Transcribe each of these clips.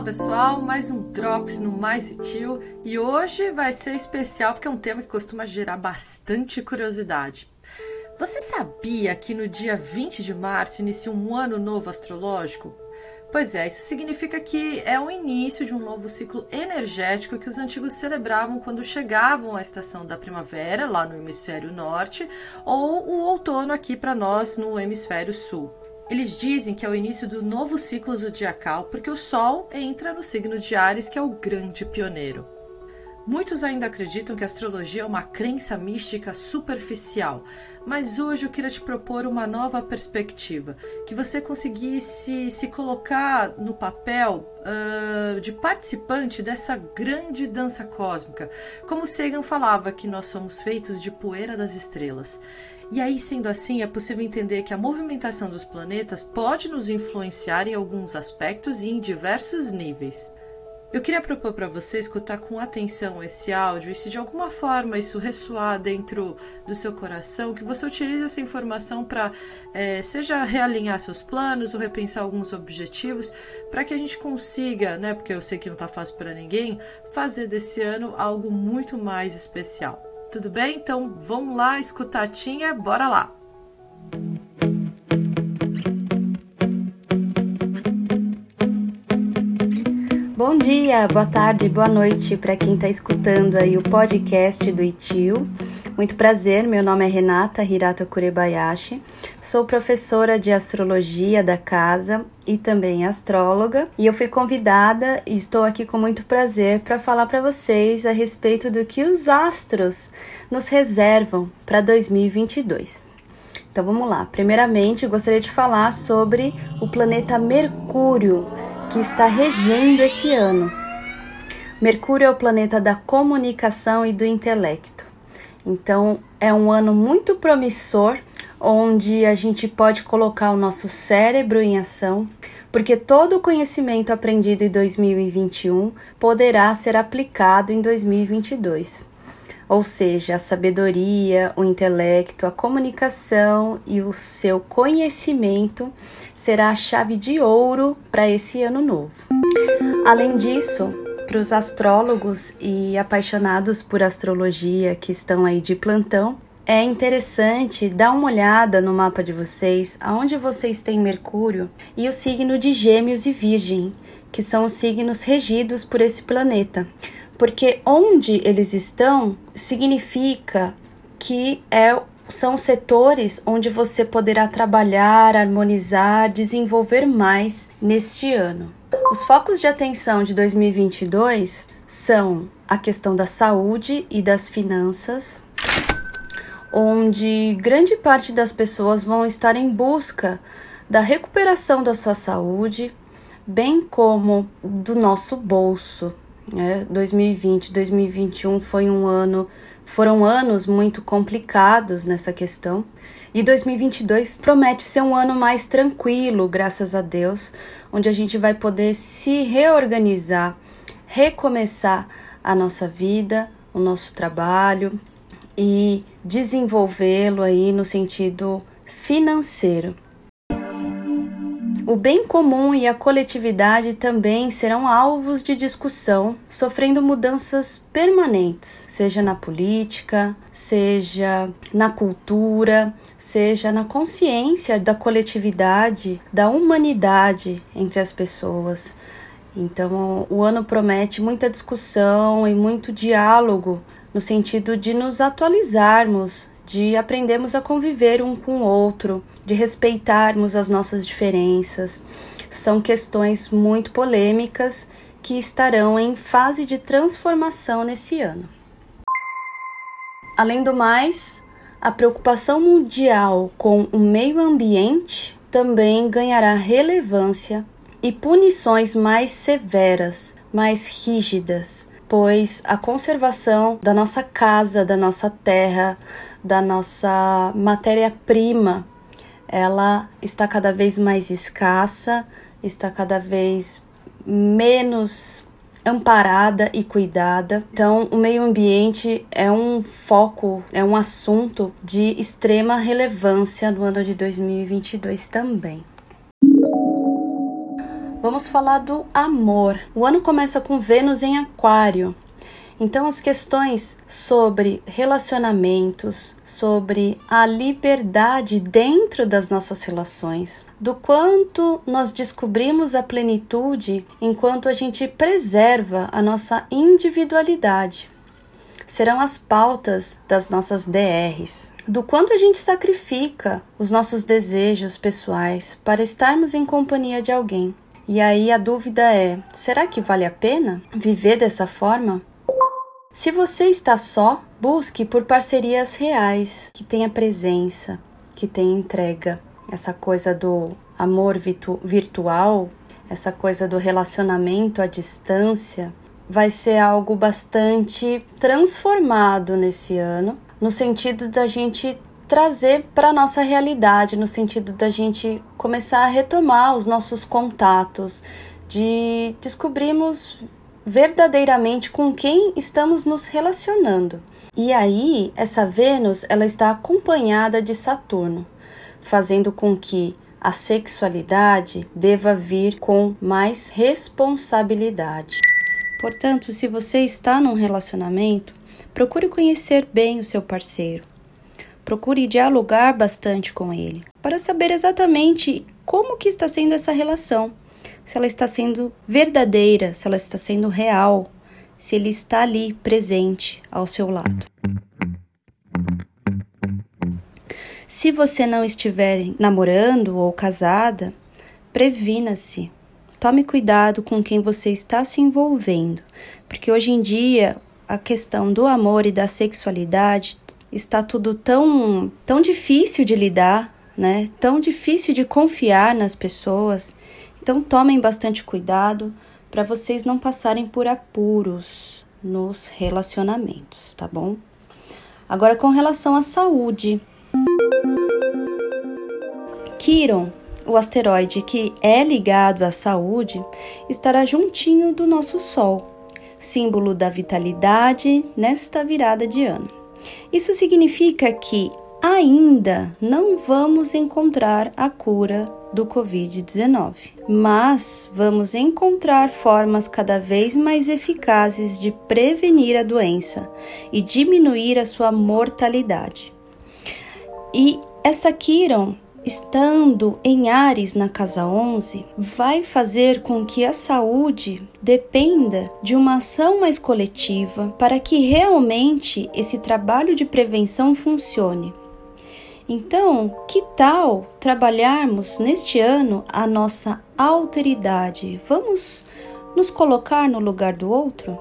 Fala pessoal, mais um Drops no Mais Itil e hoje vai ser especial porque é um tema que costuma gerar bastante curiosidade. Você sabia que no dia 20 de março inicia um ano novo astrológico? Pois é, isso significa que é o início de um novo ciclo energético que os antigos celebravam quando chegavam à estação da primavera, lá no hemisfério norte, ou o outono aqui para nós no hemisfério sul. Eles dizem que é o início do novo ciclo zodiacal porque o Sol entra no signo de Ares, que é o grande pioneiro. Muitos ainda acreditam que a astrologia é uma crença mística superficial, mas hoje eu queria te propor uma nova perspectiva, que você conseguisse se colocar no papel uh, de participante dessa grande dança cósmica. Como Sagan falava que nós somos feitos de poeira das estrelas. E aí, sendo assim, é possível entender que a movimentação dos planetas pode nos influenciar em alguns aspectos e em diversos níveis. Eu queria propor para você escutar com atenção esse áudio e se de alguma forma isso ressoar dentro do seu coração, que você utilize essa informação para, é, seja realinhar seus planos ou repensar alguns objetivos, para que a gente consiga, né, porque eu sei que não está fácil para ninguém, fazer desse ano algo muito mais especial. Tudo bem? Então vamos lá, escutatinha, bora lá! Bom dia, boa tarde, boa noite para quem está escutando aí o podcast do ITIL. Muito prazer, meu nome é Renata Hirata Kurebayashi, sou professora de astrologia da casa e também astróloga, e eu fui convidada e estou aqui com muito prazer para falar para vocês a respeito do que os astros nos reservam para 2022. Então vamos lá. Primeiramente, gostaria de falar sobre o planeta Mercúrio, que está regendo esse ano. Mercúrio é o planeta da comunicação e do intelecto. Então, é um ano muito promissor, onde a gente pode colocar o nosso cérebro em ação, porque todo o conhecimento aprendido em 2021 poderá ser aplicado em 2022. Ou seja, a sabedoria, o intelecto, a comunicação e o seu conhecimento será a chave de ouro para esse ano novo. Além disso, para os astrólogos e apaixonados por astrologia que estão aí de plantão, é interessante dar uma olhada no mapa de vocês, aonde vocês têm Mercúrio e o signo de Gêmeos e Virgem, que são os signos regidos por esse planeta. Porque onde eles estão significa que é são setores onde você poderá trabalhar, harmonizar, desenvolver mais neste ano. Os focos de atenção de 2022 são a questão da saúde e das finanças, onde grande parte das pessoas vão estar em busca da recuperação da sua saúde, bem como do nosso bolso. Né? 2020, 2021 foi um ano, foram anos muito complicados nessa questão. E 2022 promete ser um ano mais tranquilo, graças a Deus, onde a gente vai poder se reorganizar, recomeçar a nossa vida, o nosso trabalho e desenvolvê-lo aí no sentido financeiro. O bem comum e a coletividade também serão alvos de discussão, sofrendo mudanças permanentes, seja na política, seja na cultura, seja na consciência da coletividade, da humanidade entre as pessoas. Então, o ano promete muita discussão e muito diálogo no sentido de nos atualizarmos, de aprendermos a conviver um com o outro, de respeitarmos as nossas diferenças. São questões muito polêmicas que estarão em fase de transformação nesse ano. Além do mais, a preocupação mundial com o meio ambiente também ganhará relevância e punições mais severas, mais rígidas, pois a conservação da nossa casa, da nossa terra, da nossa matéria-prima, ela está cada vez mais escassa, está cada vez menos amparada e cuidada. Então, o meio ambiente é um foco, é um assunto de extrema relevância no ano de 2022 também. Vamos falar do amor. O ano começa com Vênus em Aquário. Então, as questões sobre relacionamentos, sobre a liberdade dentro das nossas relações, do quanto nós descobrimos a plenitude enquanto a gente preserva a nossa individualidade. Serão as pautas das nossas DRs, do quanto a gente sacrifica os nossos desejos pessoais para estarmos em companhia de alguém. E aí a dúvida é: será que vale a pena viver dessa forma? Se você está só, busque por parcerias reais, que tenha presença, que tenha entrega. Essa coisa do amor virtu virtual, essa coisa do relacionamento à distância, vai ser algo bastante transformado nesse ano, no sentido da gente trazer para nossa realidade, no sentido da gente começar a retomar os nossos contatos, de descobrirmos verdadeiramente com quem estamos nos relacionando. E aí, essa Vênus, ela está acompanhada de Saturno, fazendo com que a sexualidade deva vir com mais responsabilidade. Portanto, se você está num relacionamento, procure conhecer bem o seu parceiro. Procure dialogar bastante com ele para saber exatamente como que está sendo essa relação se ela está sendo verdadeira, se ela está sendo real, se ele está ali presente ao seu lado. Se você não estiver namorando ou casada, previna-se. Tome cuidado com quem você está se envolvendo, porque hoje em dia a questão do amor e da sexualidade está tudo tão tão difícil de lidar, né? Tão difícil de confiar nas pessoas. Então tomem bastante cuidado para vocês não passarem por apuros nos relacionamentos, tá bom? Agora com relação à saúde. Quiron, o asteroide que é ligado à saúde, estará juntinho do nosso Sol, símbolo da vitalidade nesta virada de ano. Isso significa que ainda não vamos encontrar a cura do Covid-19, mas vamos encontrar formas cada vez mais eficazes de prevenir a doença e diminuir a sua mortalidade. E essa Kiron, estando em Ares na casa 11, vai fazer com que a saúde dependa de uma ação mais coletiva para que realmente esse trabalho de prevenção funcione. Então, que tal trabalharmos neste ano a nossa alteridade? Vamos nos colocar no lugar do outro?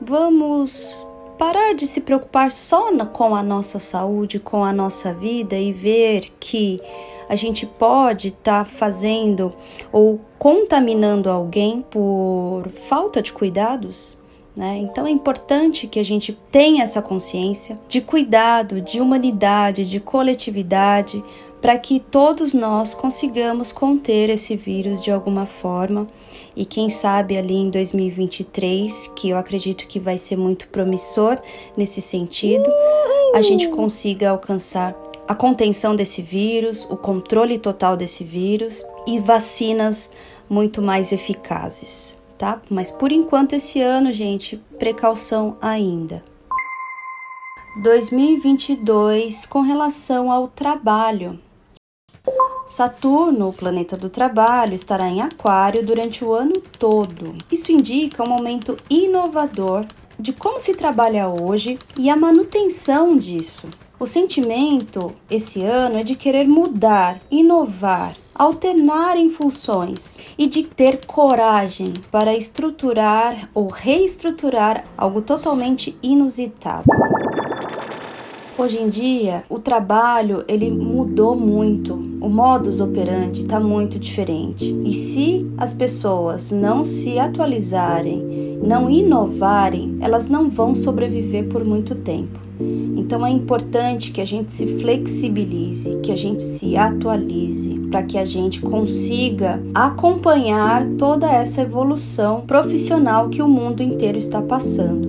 Vamos parar de se preocupar só com a nossa saúde, com a nossa vida e ver que a gente pode estar tá fazendo ou contaminando alguém por falta de cuidados? Né? Então é importante que a gente tenha essa consciência de cuidado, de humanidade, de coletividade, para que todos nós consigamos conter esse vírus de alguma forma. E quem sabe ali em 2023, que eu acredito que vai ser muito promissor nesse sentido, a gente consiga alcançar a contenção desse vírus, o controle total desse vírus e vacinas muito mais eficazes tá? Mas por enquanto esse ano, gente, precaução ainda. 2022 com relação ao trabalho. Saturno, o planeta do trabalho, estará em Aquário durante o ano todo. Isso indica um momento inovador de como se trabalha hoje e a manutenção disso. O sentimento esse ano é de querer mudar, inovar, alternar em funções e de ter coragem para estruturar ou reestruturar algo totalmente inusitado. Hoje em dia, o trabalho ele mudou muito. O modus operandi está muito diferente. E se as pessoas não se atualizarem, não inovarem, elas não vão sobreviver por muito tempo. Então é importante que a gente se flexibilize, que a gente se atualize, para que a gente consiga acompanhar toda essa evolução profissional que o mundo inteiro está passando.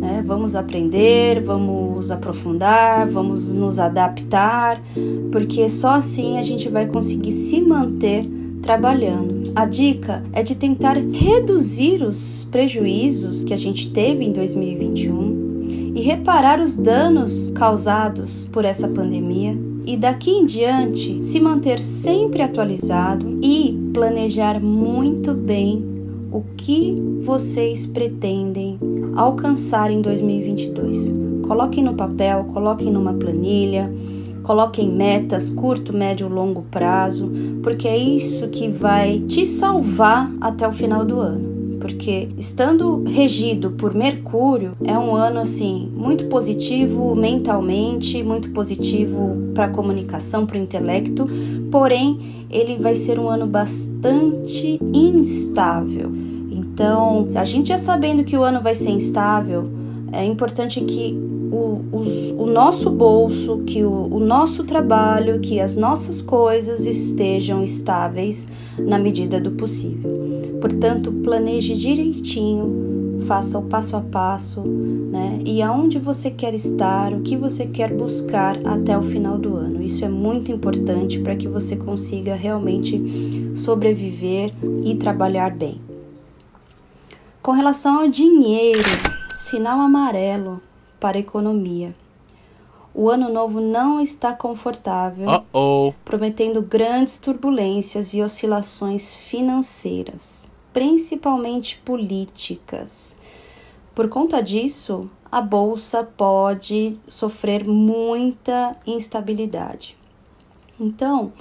Né? Vamos aprender, vamos aprofundar, vamos nos adaptar, porque só assim a gente vai conseguir se manter trabalhando. A dica é de tentar reduzir os prejuízos que a gente teve em 2021 e reparar os danos causados por essa pandemia e daqui em diante se manter sempre atualizado e planejar muito bem o que vocês pretendem alcançar em 2022. Coloquem no papel, coloquem numa planilha, coloquem metas curto, médio, longo prazo, porque é isso que vai te salvar até o final do ano. Porque estando regido por Mercúrio, é um ano assim muito positivo mentalmente, muito positivo para a comunicação, para o intelecto, porém ele vai ser um ano bastante instável. Então, a gente já sabendo que o ano vai ser instável, é importante que o, o, o nosso bolso, que o, o nosso trabalho, que as nossas coisas estejam estáveis na medida do possível. Portanto, planeje direitinho, faça o passo a passo, né? E aonde você quer estar, o que você quer buscar até o final do ano. Isso é muito importante para que você consiga realmente sobreviver e trabalhar bem. Com relação ao dinheiro, sinal amarelo para a economia. O ano novo não está confortável, uh -oh. prometendo grandes turbulências e oscilações financeiras, principalmente políticas. Por conta disso, a bolsa pode sofrer muita instabilidade. Então,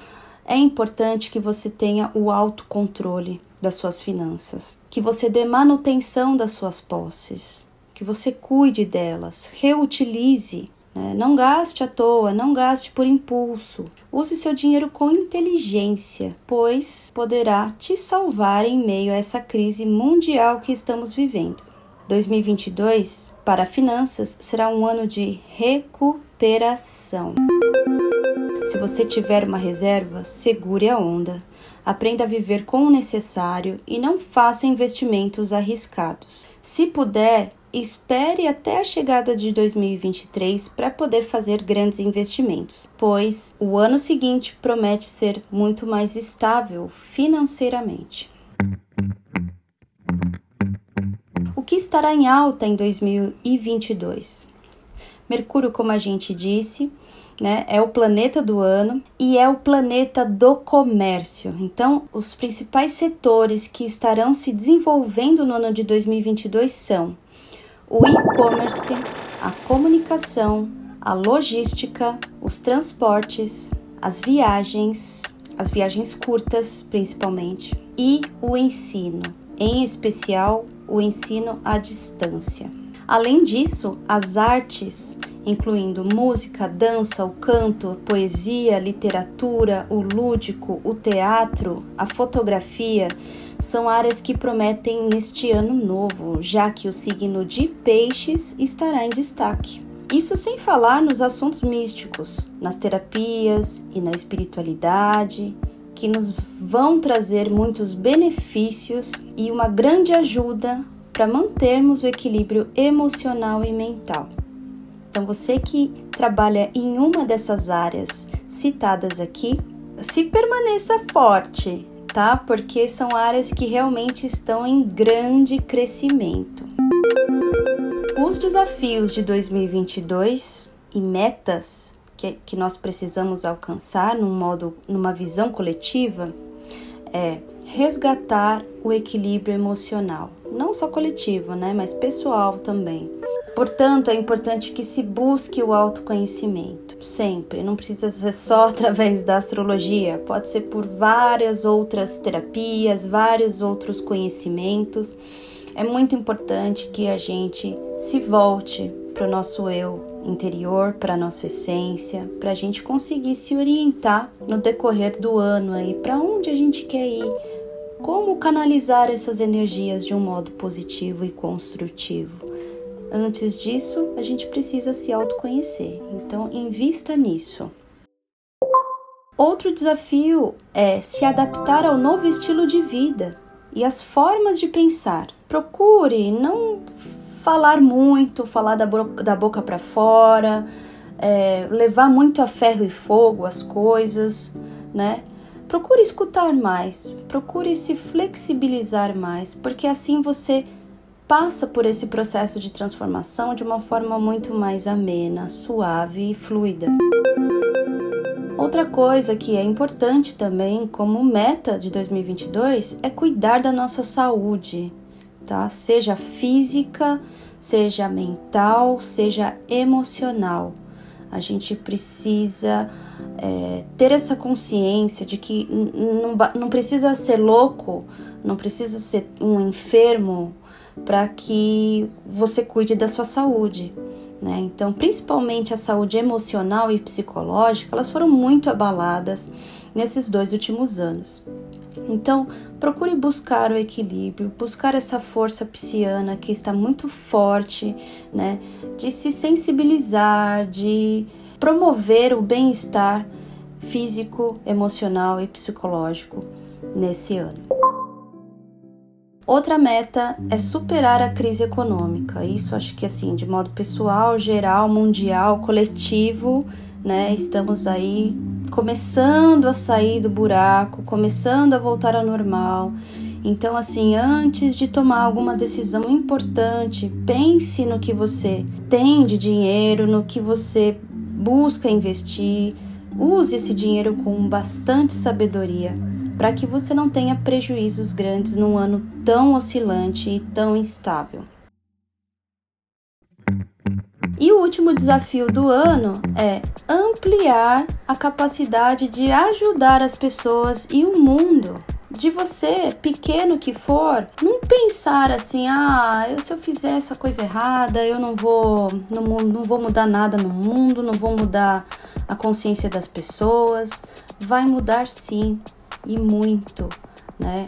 é importante que você tenha o autocontrole das suas finanças, que você dê manutenção das suas posses, que você cuide delas, reutilize. Né? Não gaste à toa, não gaste por impulso. Use seu dinheiro com inteligência, pois poderá te salvar em meio a essa crise mundial que estamos vivendo. 2022, para finanças, será um ano de recuperação. Se você tiver uma reserva, segure a onda. Aprenda a viver com o necessário e não faça investimentos arriscados. Se puder, espere até a chegada de 2023 para poder fazer grandes investimentos, pois o ano seguinte promete ser muito mais estável financeiramente. O que estará em alta em 2022? Mercúrio, como a gente disse, né? É o planeta do ano e é o planeta do comércio. Então, os principais setores que estarão se desenvolvendo no ano de 2022 são o e-commerce, a comunicação, a logística, os transportes, as viagens, as viagens curtas, principalmente, e o ensino, em especial o ensino à distância. Além disso, as artes incluindo música, dança, o canto, poesia, literatura, o lúdico, o teatro, a fotografia, são áreas que prometem neste ano novo, já que o signo de Peixes estará em destaque. Isso sem falar nos assuntos místicos, nas terapias e na espiritualidade, que nos vão trazer muitos benefícios e uma grande ajuda para mantermos o equilíbrio emocional e mental. Então, você que trabalha em uma dessas áreas citadas aqui, se permaneça forte, tá? Porque são áreas que realmente estão em grande crescimento. Os desafios de 2022 e metas que, que nós precisamos alcançar num modo, numa visão coletiva é resgatar o equilíbrio emocional, não só coletivo, né, mas pessoal também. Portanto, é importante que se busque o autoconhecimento, sempre. Não precisa ser só através da astrologia, pode ser por várias outras terapias, vários outros conhecimentos. É muito importante que a gente se volte para o nosso eu interior, para a nossa essência, para a gente conseguir se orientar no decorrer do ano aí, para onde a gente quer ir, como canalizar essas energias de um modo positivo e construtivo. Antes disso, a gente precisa se autoconhecer. Então, invista nisso. Outro desafio é se adaptar ao novo estilo de vida e as formas de pensar. Procure não falar muito, falar da, da boca para fora, é, levar muito a ferro e fogo as coisas, né? procure escutar mais, procure se flexibilizar mais, porque assim você passa por esse processo de transformação de uma forma muito mais amena, suave e fluida. Outra coisa que é importante também, como meta de 2022, é cuidar da nossa saúde, tá? Seja física, seja mental, seja emocional. A gente precisa é, ter essa consciência de que não, não precisa ser louco, não precisa ser um enfermo para que você cuide da sua saúde. Né? Então, principalmente a saúde emocional e psicológica, elas foram muito abaladas nesses dois últimos anos. Então, procure buscar o equilíbrio, buscar essa força pisciana que está muito forte, né? De se sensibilizar, de promover o bem-estar físico, emocional e psicológico nesse ano. Outra meta é superar a crise econômica. Isso acho que assim, de modo pessoal, geral, mundial, coletivo, né? Estamos aí começando a sair do buraco, começando a voltar ao normal. Então, assim, antes de tomar alguma decisão importante, pense no que você tem de dinheiro, no que você busca investir. Use esse dinheiro com bastante sabedoria para que você não tenha prejuízos grandes num ano tão oscilante e tão instável. E o último desafio do ano é ampliar a capacidade de ajudar as pessoas e o mundo. De você, pequeno que for, não pensar assim: ah, se eu fizer essa coisa errada, eu não vou, não, não vou mudar nada no mundo, não vou mudar a consciência das pessoas. Vai mudar sim e muito, né?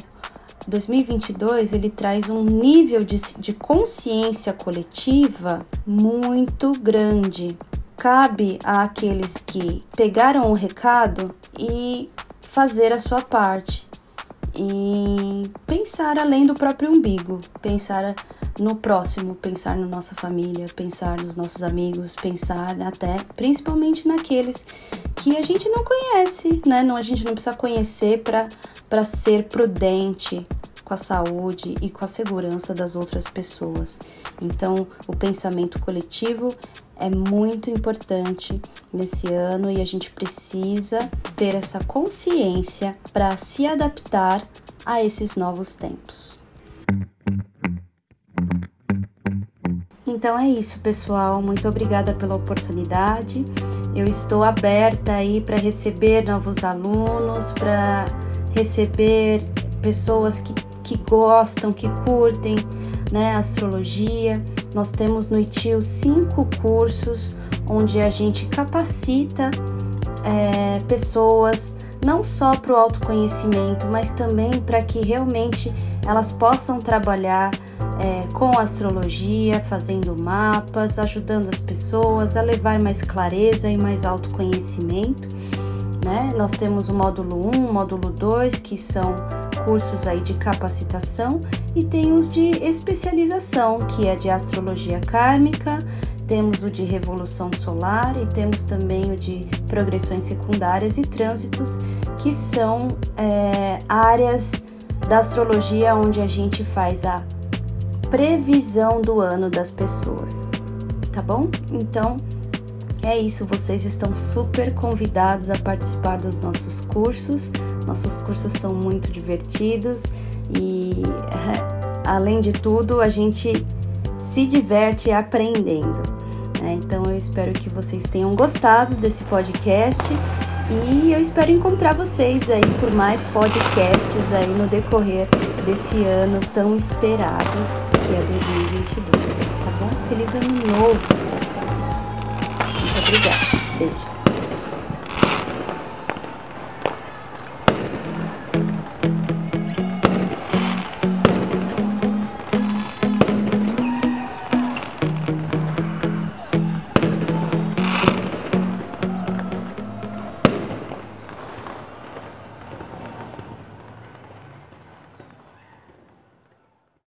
2022 ele traz um nível de, de consciência coletiva muito grande. Cabe àqueles que pegaram o recado e fazer a sua parte e pensar além do próprio umbigo, pensar no próximo, pensar na nossa família, pensar nos nossos amigos, pensar até principalmente naqueles que a gente não conhece, né? Não, a gente não precisa conhecer para ser prudente com a saúde e com a segurança das outras pessoas. Então, o pensamento coletivo é muito importante nesse ano e a gente precisa ter essa consciência para se adaptar a esses novos tempos. Então é isso, pessoal. Muito obrigada pela oportunidade. Eu estou aberta aí para receber novos alunos, para receber pessoas que, que gostam, que curtem né, astrologia. Nós temos no ITIL cinco cursos onde a gente capacita é, pessoas não só para o autoconhecimento, mas também para que realmente elas possam trabalhar é, com astrologia, fazendo mapas, ajudando as pessoas a levar mais clareza e mais autoconhecimento. Né? Nós temos o módulo 1, o módulo 2, que são cursos aí de capacitação, e tem os de especialização, que é de astrologia kármica, temos o de revolução solar e temos também o de progressões secundárias e trânsitos, que são é, áreas da astrologia onde a gente faz a previsão do ano das pessoas, tá bom? Então é isso, vocês estão super convidados a participar dos nossos cursos. Nossos cursos são muito divertidos e, além de tudo, a gente se diverte aprendendo. Né? Então eu espero que vocês tenham gostado desse podcast e eu espero encontrar vocês aí por mais podcasts aí no decorrer desse ano tão esperado que é 2022, tá bom? Feliz ano novo para todos. Muito obrigada. Beijo.